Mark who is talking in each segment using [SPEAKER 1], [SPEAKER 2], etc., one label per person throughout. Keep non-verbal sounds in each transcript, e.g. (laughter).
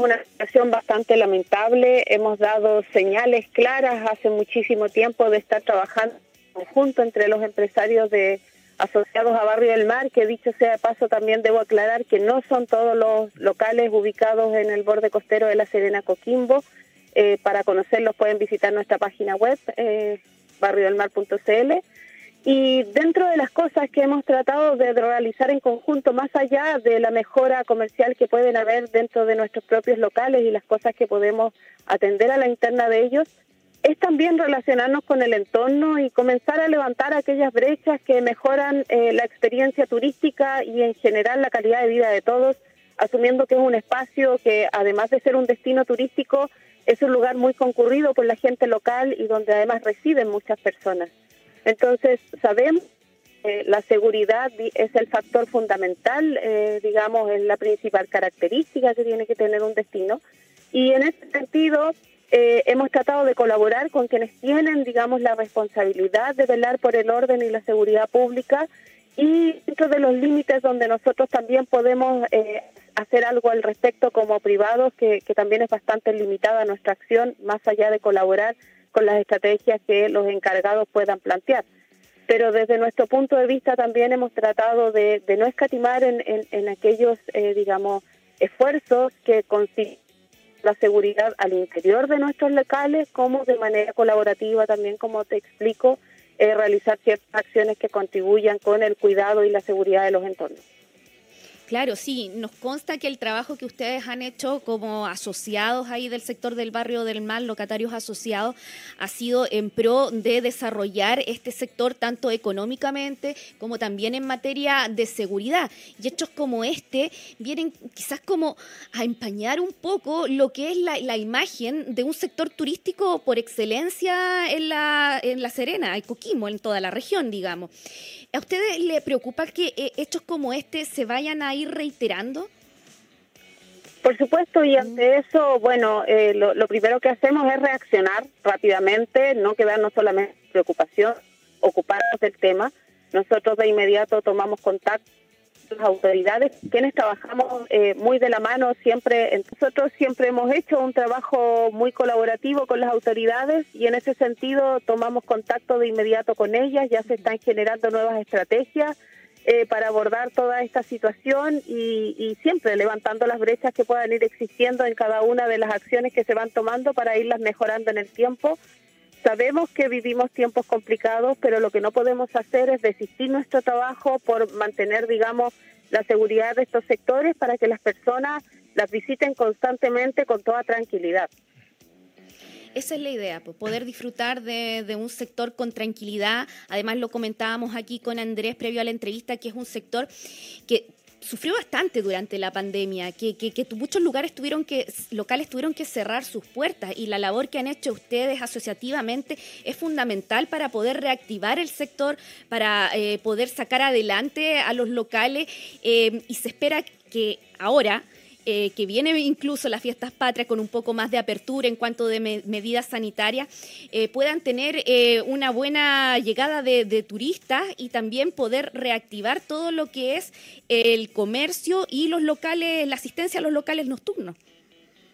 [SPEAKER 1] una situación bastante lamentable. Hemos dado señales claras hace muchísimo tiempo de estar trabajando en conjunto entre los empresarios de asociados a Barrio del Mar, que dicho sea de paso también debo aclarar que no son todos los locales ubicados en el borde costero de la Serena Coquimbo. Eh, para conocerlos pueden visitar nuestra página web, eh, barriodelmar.cl. Y dentro de las cosas que hemos tratado de realizar en conjunto, más allá de la mejora comercial que pueden haber dentro de nuestros propios locales y las cosas que podemos atender a la interna de ellos, es también relacionarnos con el entorno y comenzar a levantar aquellas brechas que mejoran eh, la experiencia turística y en general la calidad de vida de todos, asumiendo que es un espacio que además de ser un destino turístico, es un lugar muy concurrido por la gente local y donde además residen muchas personas. Entonces, sabemos que la seguridad es el factor fundamental, eh, digamos, es la principal característica que tiene que tener un destino. Y en ese sentido, eh, hemos tratado de colaborar con quienes tienen, digamos, la responsabilidad de velar por el orden y la seguridad pública y dentro de los límites donde nosotros también podemos eh, hacer algo al respecto como privados, que, que también es bastante limitada nuestra acción, más allá de colaborar con las estrategias que los encargados puedan plantear. Pero desde nuestro punto de vista también hemos tratado de, no escatimar en, aquellos, eh, digamos, esfuerzos que consiguen la seguridad al interior de nuestros locales, como de manera colaborativa también, como te explico, eh, realizar ciertas acciones que contribuyan con el cuidado y la seguridad de los entornos.
[SPEAKER 2] Claro, sí, nos consta que el trabajo que ustedes han hecho como asociados ahí del sector del barrio del mar, locatarios asociados, ha sido en pro de desarrollar este sector tanto económicamente como también en materia de seguridad. Y hechos como este vienen quizás como a empañar un poco lo que es la, imagen de un sector turístico por excelencia en la, en la Serena, en Coquimbo, en toda la región, digamos. ¿A ustedes le preocupa que eh, hechos como este se vayan a ir reiterando?
[SPEAKER 1] Por supuesto, y ante mm. eso, bueno, eh, lo, lo, primero que hacemos es reaccionar rápidamente, no quedarnos solamente en preocupación, ocuparnos del tema. Nosotros de inmediato tomamos contacto las autoridades, quienes trabajamos eh, muy de la mano siempre. Nosotros siempre hemos hecho un trabajo muy colaborativo con las autoridades y en ese sentido tomamos contacto de inmediato con ellas, ya se están generando nuevas estrategias eh, para abordar toda esta situación y, y siempre levantando las brechas que puedan ir existiendo en cada una de las acciones que se van tomando para irlas mejorando en el tiempo Sabemos que vivimos tiempos complicados, pero lo que no podemos hacer es desistir nuestro trabajo por mantener, digamos, la seguridad de estos sectores para que las personas las visiten constantemente con toda tranquilidad.
[SPEAKER 2] Esa es la idea, pues, poder disfrutar de, un sector con tranquilidad. Además, lo comentábamos aquí con Andrés previo a la entrevista, que es un sector que sufrió bastante durante la pandemia, que, que, muchos lugares tuvieron que, locales tuvieron que cerrar sus puertas y la labor que han hecho ustedes asociativamente es fundamental para poder reactivar el sector, para eh, poder sacar adelante a los locales eh, y se espera que ahora eh, que viene incluso las fiestas patrias con un poco más de apertura en cuanto de medidas sanitarias, eh, puedan tener eh, una buena llegada de, turistas y también poder reactivar todo lo que es el comercio y los locales, la asistencia a los locales nocturnos.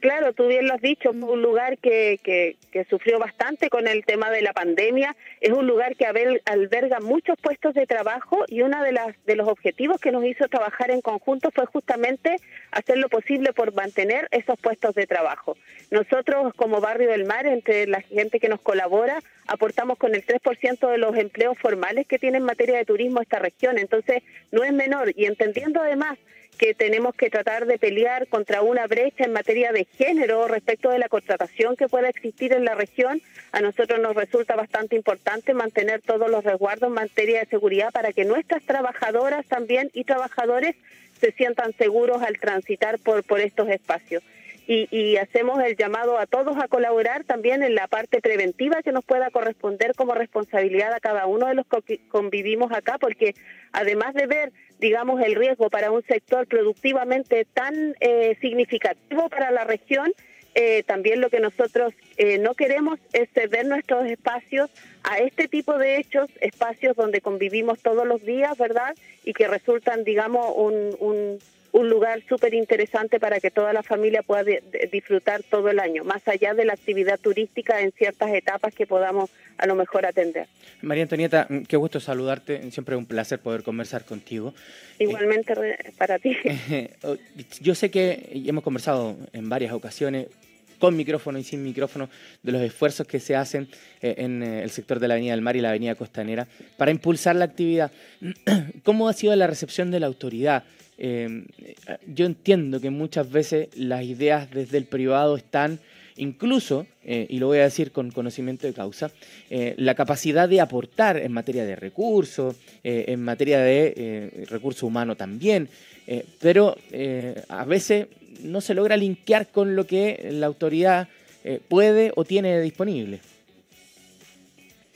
[SPEAKER 1] Claro, tú bien lo has dicho, un lugar que, que, sufrió bastante con el tema de la pandemia, es un lugar que alberga muchos puestos de trabajo y uno de, de los objetivos que nos hizo trabajar en conjunto fue justamente hacer lo posible por mantener esos puestos de trabajo. Nosotros como Barrio del Mar, entre la gente que nos colabora, aportamos con el 3% de los empleos formales que tiene en materia de turismo esta región, entonces no es menor. Y entendiendo además que tenemos que tratar de pelear contra una brecha en materia de género respecto de la contratación que pueda existir en la región. A nosotros nos resulta bastante importante mantener todos los resguardos en materia de seguridad para que nuestras trabajadoras también y trabajadores se sientan seguros al transitar por, por estos espacios. Y, y, hacemos el llamado a todos a colaborar también en la parte preventiva que nos pueda corresponder como responsabilidad a cada uno de los que convivimos acá, porque además de ver digamos, el riesgo para un sector productivamente tan eh, significativo para la región, eh, también lo que nosotros eh, no queremos es ceder nuestros espacios a este tipo de hechos, espacios donde convivimos todos los días, ¿verdad? Y que resultan, digamos, un, un lugar súper interesante para que toda la familia pueda disfrutar todo el año, más allá de la actividad turística en ciertas etapas que podamos a lo mejor atender.
[SPEAKER 3] María Antonieta, mm, qué gusto saludarte, siempre es un placer poder conversar contigo.
[SPEAKER 1] Igualmente para ti. (laughs)
[SPEAKER 3] Oh, yo sé que hemos conversado en varias ocasiones con micrófono y sin micrófono, de los esfuerzos que se hacen eh, en eh, el sector de la Avenida del Mar y la Avenida Costanera para impulsar la actividad. (clears throat) ¿Cómo ha sido la recepción de la autoridad? Eh, yo entiendo que muchas veces las ideas desde el privado están incluso, y lo voy a decir con conocimiento de causa, la capacidad de aportar en materia de recursos, en materia de recurso humano también, pero a veces no se logra linkear con lo que la autoridad eh, puede o tiene disponible.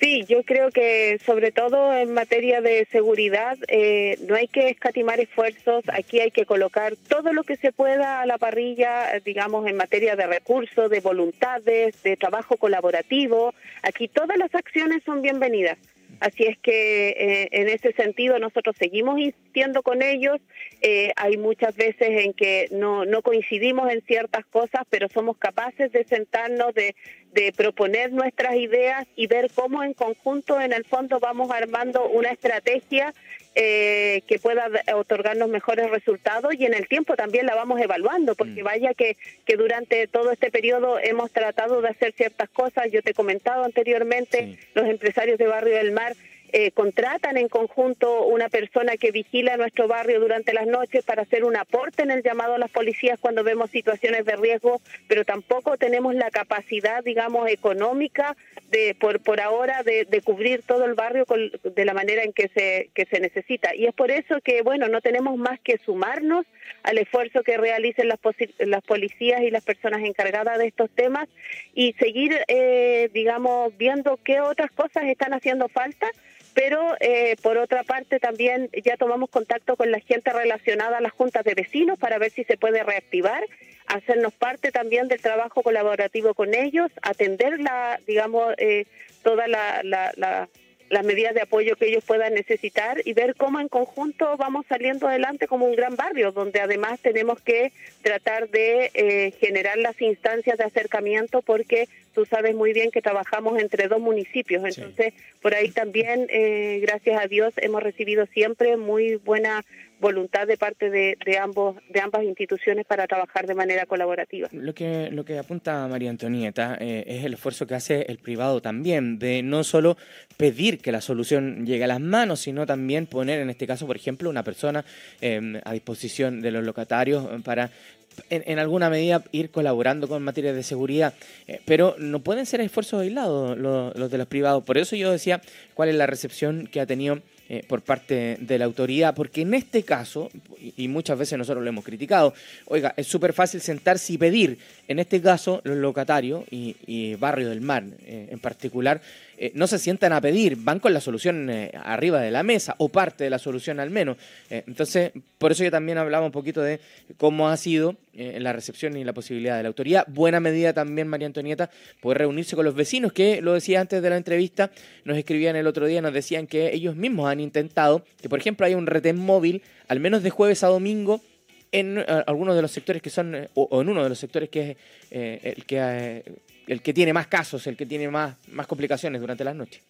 [SPEAKER 1] Sí, yo creo que sobre todo en materia de seguridad eh, no hay que escatimar esfuerzos, aquí hay que colocar todo lo que se pueda a la parrilla, digamos, en materia de recursos, de voluntades, de trabajo colaborativo. Aquí todas las acciones son bienvenidas. Así es que eh, en ese sentido nosotros seguimos insistiendo con ellos. Eh, hay muchas veces en que no, no coincidimos en ciertas cosas, pero somos capaces de sentarnos, de, de proponer nuestras ideas y ver cómo en conjunto en el fondo vamos armando una estrategia eh, que pueda otorgarnos mejores resultados y en el tiempo también la vamos evaluando, porque mm. vaya que, que durante todo este periodo hemos tratado de hacer ciertas cosas, yo te he comentado anteriormente, los empresarios de Barrio del Mar eh, contratan en conjunto una persona que vigila nuestro barrio durante las noches para hacer un aporte en el llamado a las policías cuando vemos situaciones de riesgo, pero tampoco tenemos la capacidad, digamos, económica de por, por ahora de, cubrir todo el barrio de la manera en que se, que se necesita. Y es por eso que, bueno, no tenemos más que sumarnos al esfuerzo que realicen las, las policías y las personas encargadas de estos temas y seguir, eh, digamos, viendo qué otras cosas están haciendo falta pero eh, por otra parte también ya tomamos contacto con la gente relacionada a las juntas de vecinos para ver si se puede reactivar, hacernos parte también del trabajo colaborativo con ellos, atender la, digamos, eh, toda la, la las medidas de apoyo que ellos puedan necesitar y ver cómo en conjunto vamos saliendo adelante como un gran barrio, donde además tenemos que tratar de eh, generar las instancias de acercamiento porque tú sabes muy bien que trabajamos entre dos municipios, entonces por ahí también, eh, gracias a Dios, hemos recibido siempre muy buena voluntad de parte de, de, ambos de ambas instituciones para trabajar de manera colaborativa.
[SPEAKER 3] Lo que lo que apunta María Antonieta eh, es el esfuerzo que hace el privado también de no solo pedir que la solución llegue a las manos, sino también poner en este caso, por ejemplo, una persona em, a disposición de los locatarios para en, alguna medida ir colaborando con materias de seguridad, eh, pero no pueden ser esfuerzos aislados los, de los privados. Por eso yo decía cuál es la recepción que ha tenido eh, por parte de la autoridad, porque en este caso, y muchas veces nosotros lo hemos criticado, oiga, es súper fácil sentarse y pedir, en este caso los locatarios y, Barrio del Mar eh, en particular, eh, no se sientan a pedir, van con la solución arriba de la mesa, o parte de la solución al menos. entonces, por eso yo también hablaba un poquito de cómo ha sido la recepción y la posibilidad de la autoridad. Buena medida también, María Antonieta, poder reunirse con los vecinos, que lo decía antes de la entrevista, nos escribían el otro día, nos decían que ellos mismos han intentado que, por ejemplo, haya un retén móvil, al menos de jueves a domingo, en eh, algunos de los sectores que son, eh, o, en uno de los sectores que es eh, el, que, el que tiene más casos, el que tiene más, más complicaciones durante las noches.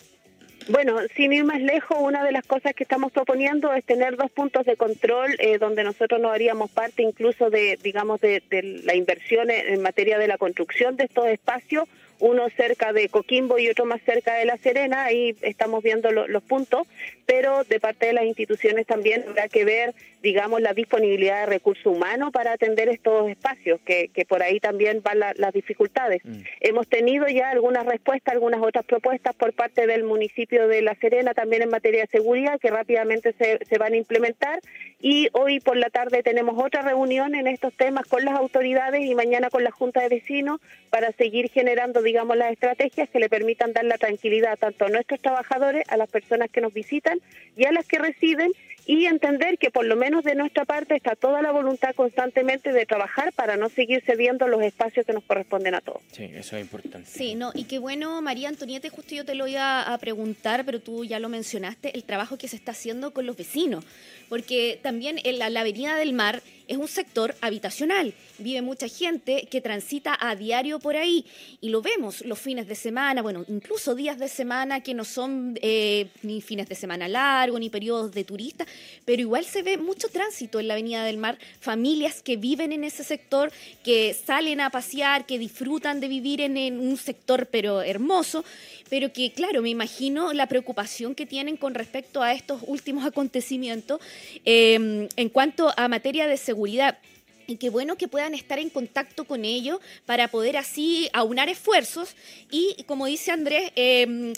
[SPEAKER 1] Bueno, sin ir más lejos, una de las cosas que estamos proponiendo es tener dos puntos de control donde nosotros no haríamos parte incluso de, digamos, de, de la inversión en materia de la construcción de estos espacios uno cerca de Coquimbo y otro más cerca de La Serena, ahí estamos viendo los puntos, pero de parte de las instituciones también habrá que ver, digamos, la disponibilidad de recursos humanos para atender estos espacios, que, que por ahí también van las dificultades. Mm. Hemos tenido ya algunas respuestas, algunas otras propuestas por parte del municipio de La Serena también en materia de seguridad que rápidamente se, se van a implementar y hoy por la tarde tenemos otra reunión en estos temas con las autoridades y mañana con la Junta de Vecinos para seguir generando digamos, las estrategias que le permitan dar la tranquilidad tanto a nuestros trabajadores, a las personas que nos visitan y a las que residen y entender que por lo menos de nuestra parte está toda la voluntad constantemente de trabajar para no seguir cediendo los espacios que nos corresponden a todos.
[SPEAKER 3] Sí, eso es importante.
[SPEAKER 2] Sí, no, y qué bueno, María Antonieta, justo yo te lo iba a preguntar, pero tú ya lo mencionaste, el trabajo que se está haciendo con los vecinos, porque también en la, la Avenida del Mar es un sector habitacional. Vive mucha gente que transita a diario por ahí y lo vemos los fines de semana, bueno, incluso días de semana que no son eh, ni fines de semana largos ni periodos de turistas, pero igual se ve mucho tránsito en la Avenida del Mar, familias que viven en ese sector, que salen a pasear, que disfrutan de vivir en, un sector pero hermoso, pero que claro, me imagino la preocupación que tienen con respecto a estos últimos (laughs) acontecimientos eh, en cuanto a materia de seguridad y qué bueno que puedan estar en contacto con ellos para poder así aunar esfuerzos y, como dice Andrés, em,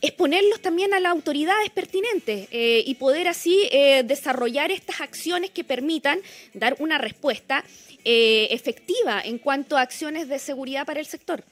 [SPEAKER 2] exponerlos también a las autoridades pertinentes eh, y poder así eh, desarrollar estas acciones que permitan dar una respuesta eh, efectiva en cuanto a acciones de seguridad para el sector.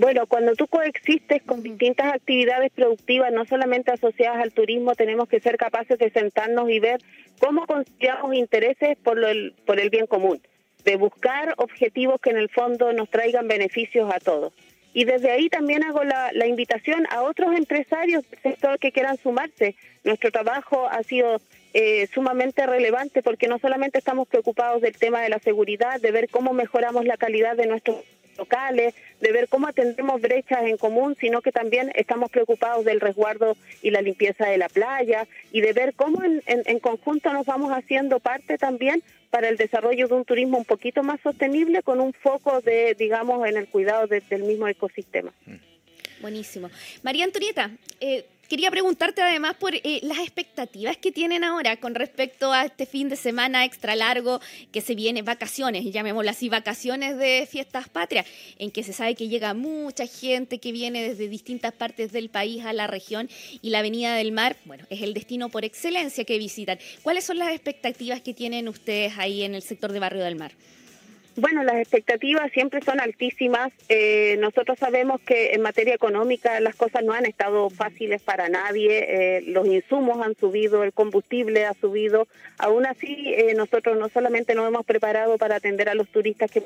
[SPEAKER 1] Bueno, cuando tú coexistes con distintas actividades productivas, no solamente asociadas al turismo, tenemos que ser capaces de sentarnos y ver cómo conciliamos intereses por, el, por el bien común, de buscar objetivos que en el fondo nos traigan beneficios a todos. Y desde ahí también hago la, la invitación a otros empresarios del sector que quieran sumarse. Nuestro trabajo ha sido eh, sumamente relevante porque no solamente estamos preocupados del tema de la seguridad, de ver cómo mejoramos la calidad de nuestros locales, de ver cómo atendemos brechas en común, sino que también estamos preocupados del resguardo y la limpieza de la playa y de ver cómo en, conjunto nos vamos haciendo parte también para el desarrollo de un turismo un poquito más sostenible con un foco de, digamos, en el cuidado del mismo ecosistema.
[SPEAKER 2] Buenísimo. María Antonieta, eh, Quería preguntarte además por eh, las expectativas que tienen ahora con respecto a este fin de semana extra largo que se viene, vacaciones, llamémoslo así, vacaciones de fiestas patrias, en que se sabe que llega mucha gente que viene desde distintas partes del país a la región y la Avenida del Mar, bueno, es el destino por excelencia que visitan. ¿Cuáles son las expectativas que tienen ustedes ahí en el sector de Barrio del Mar?
[SPEAKER 1] Bueno, las expectativas siempre son altísimas. Eh, nosotros sabemos que en materia económica las cosas no han estado fáciles para nadie. Eh, los insumos han subido, el combustible ha subido. Aún así, eh, nosotros no solamente nos hemos preparado para atender a los turistas que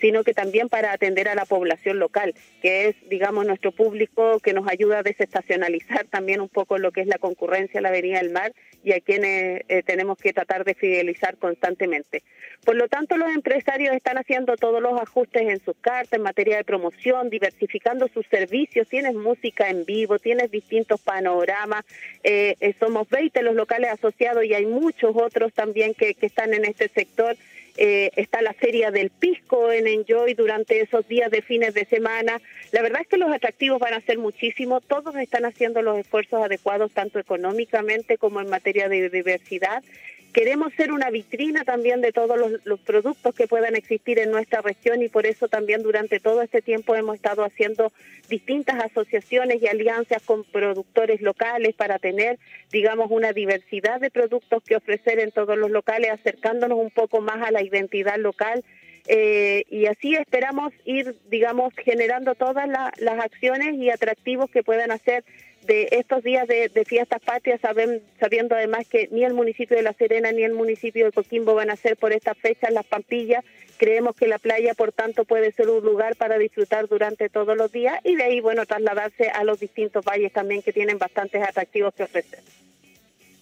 [SPEAKER 1] sino que también para atender a la población local, que es, digamos, nuestro público que nos ayuda a desestacionalizar (laughs) también un poco lo que es la concurrencia a la Avenida del Mar y a quienes eh, tenemos que tratar de fidelizar constantemente. Por lo tanto, los empresarios están haciendo todos los ajustes en sus cartas en materia de promoción, diversificando sus servicios, tienes música en vivo, tienes distintos panoramas, eh, eh, somos 20 los locales asociados y hay muchos otros también que, que están en este sector eh, está la feria del pisco en Enjoy durante esos días de fines de semana. La verdad es que los atractivos van a ser muchísimos, todos están haciendo los esfuerzos adecuados tanto económicamente como en materia de diversidad queremos ser una vitrina también de todos los, productos que puedan existir en nuestra región y por eso también durante todo este tiempo hemos estado haciendo distintas asociaciones y alianzas con productores locales para tener, digamos, una diversidad de productos que ofrecer en todos los locales, acercándonos un poco más a la identidad local. Eh, y así esperamos ir, digamos, generando todas las acciones y atractivos que puedan hacer de estos días de, fiestas patrias, sabiendo además que ni el municipio de La Serena ni el municipio de Coquimbo van a ser por estas fechas las Pampillas. Creemos que la playa, por tanto, puede ser un lugar para disfrutar durante todos los días y de ahí, bueno, trasladarse a los distintos valles también que tienen bastantes atractivos que ofrecer.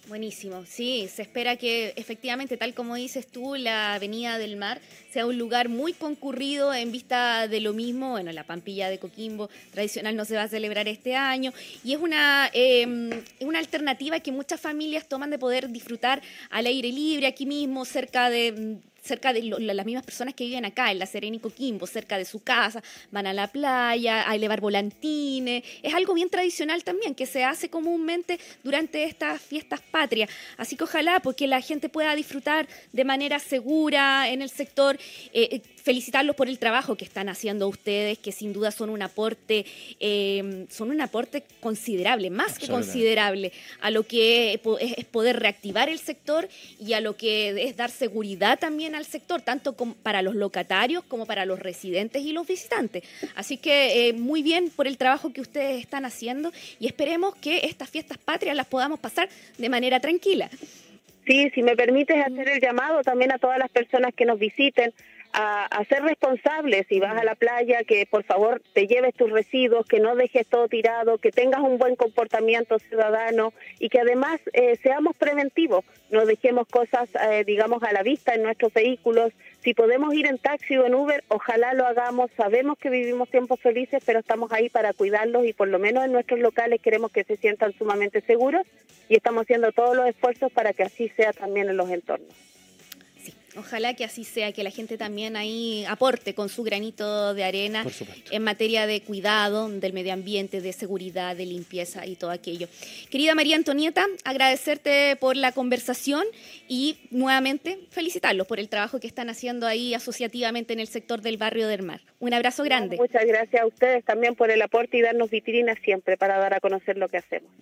[SPEAKER 2] Buenísimo, sí, se espera que efectivamente, tal como dices tú, la Avenida del Mar sea un lugar muy concurrido en vista de lo mismo. Bueno, la Pampilla de Coquimbo tradicional no se va a celebrar este año y es una, em, una alternativa que muchas familias toman de poder disfrutar al aire libre aquí mismo, cerca de cerca de las mismas personas que viven acá, en la Serena y cerca de su casa, van a la playa, a elevar volantines. Es algo bien tradicional también, que se hace comúnmente durante estas fiestas patrias. Así que ojalá porque pues, la gente pueda disfrutar de manera segura en el sector. Eh, eh, felicitarlos por el trabajo que están haciendo ustedes, que sin duda son un aporte, eh, son un aporte considerable, más que considerable, a lo que es poder reactivar el sector y a lo que es dar seguridad también al sector, tanto para los locatarios como para los residentes y los visitantes. Así que eh, muy bien por el trabajo que ustedes están haciendo y esperemos que estas fiestas patrias las podamos pasar de manera tranquila.
[SPEAKER 1] Sí, si me permites hacer el llamado también a todas las personas que nos visiten, a, ser responsables si vas a la playa, que por favor te lleves tus residuos, que no dejes todo tirado, que tengas un buen comportamiento ciudadano y que además eh, seamos preventivos, no dejemos cosas, eh, digamos, a la vista en nuestros vehículos. Si podemos ir en taxi o en Uber, ojalá lo hagamos. Sabemos que vivimos tiempos felices, pero estamos ahí para cuidarlos y por lo menos en nuestros locales queremos que se sientan sumamente seguros y estamos haciendo todos los esfuerzos para que así sea también en los entornos.
[SPEAKER 2] Ojalá que así sea, que la gente también ahí aporte con su granito de arena en materia de cuidado del medio ambiente, de seguridad, de limpieza y todo aquello. Querida María Antonieta, agradecerte por la conversación y nuevamente felicitarlos por el trabajo que están haciendo ahí asociativamente en el sector del barrio del mar. Un abrazo grande.
[SPEAKER 1] Muchas gracias a ustedes también por el aporte y darnos vitrinas siempre para dar a conocer lo que hacemos.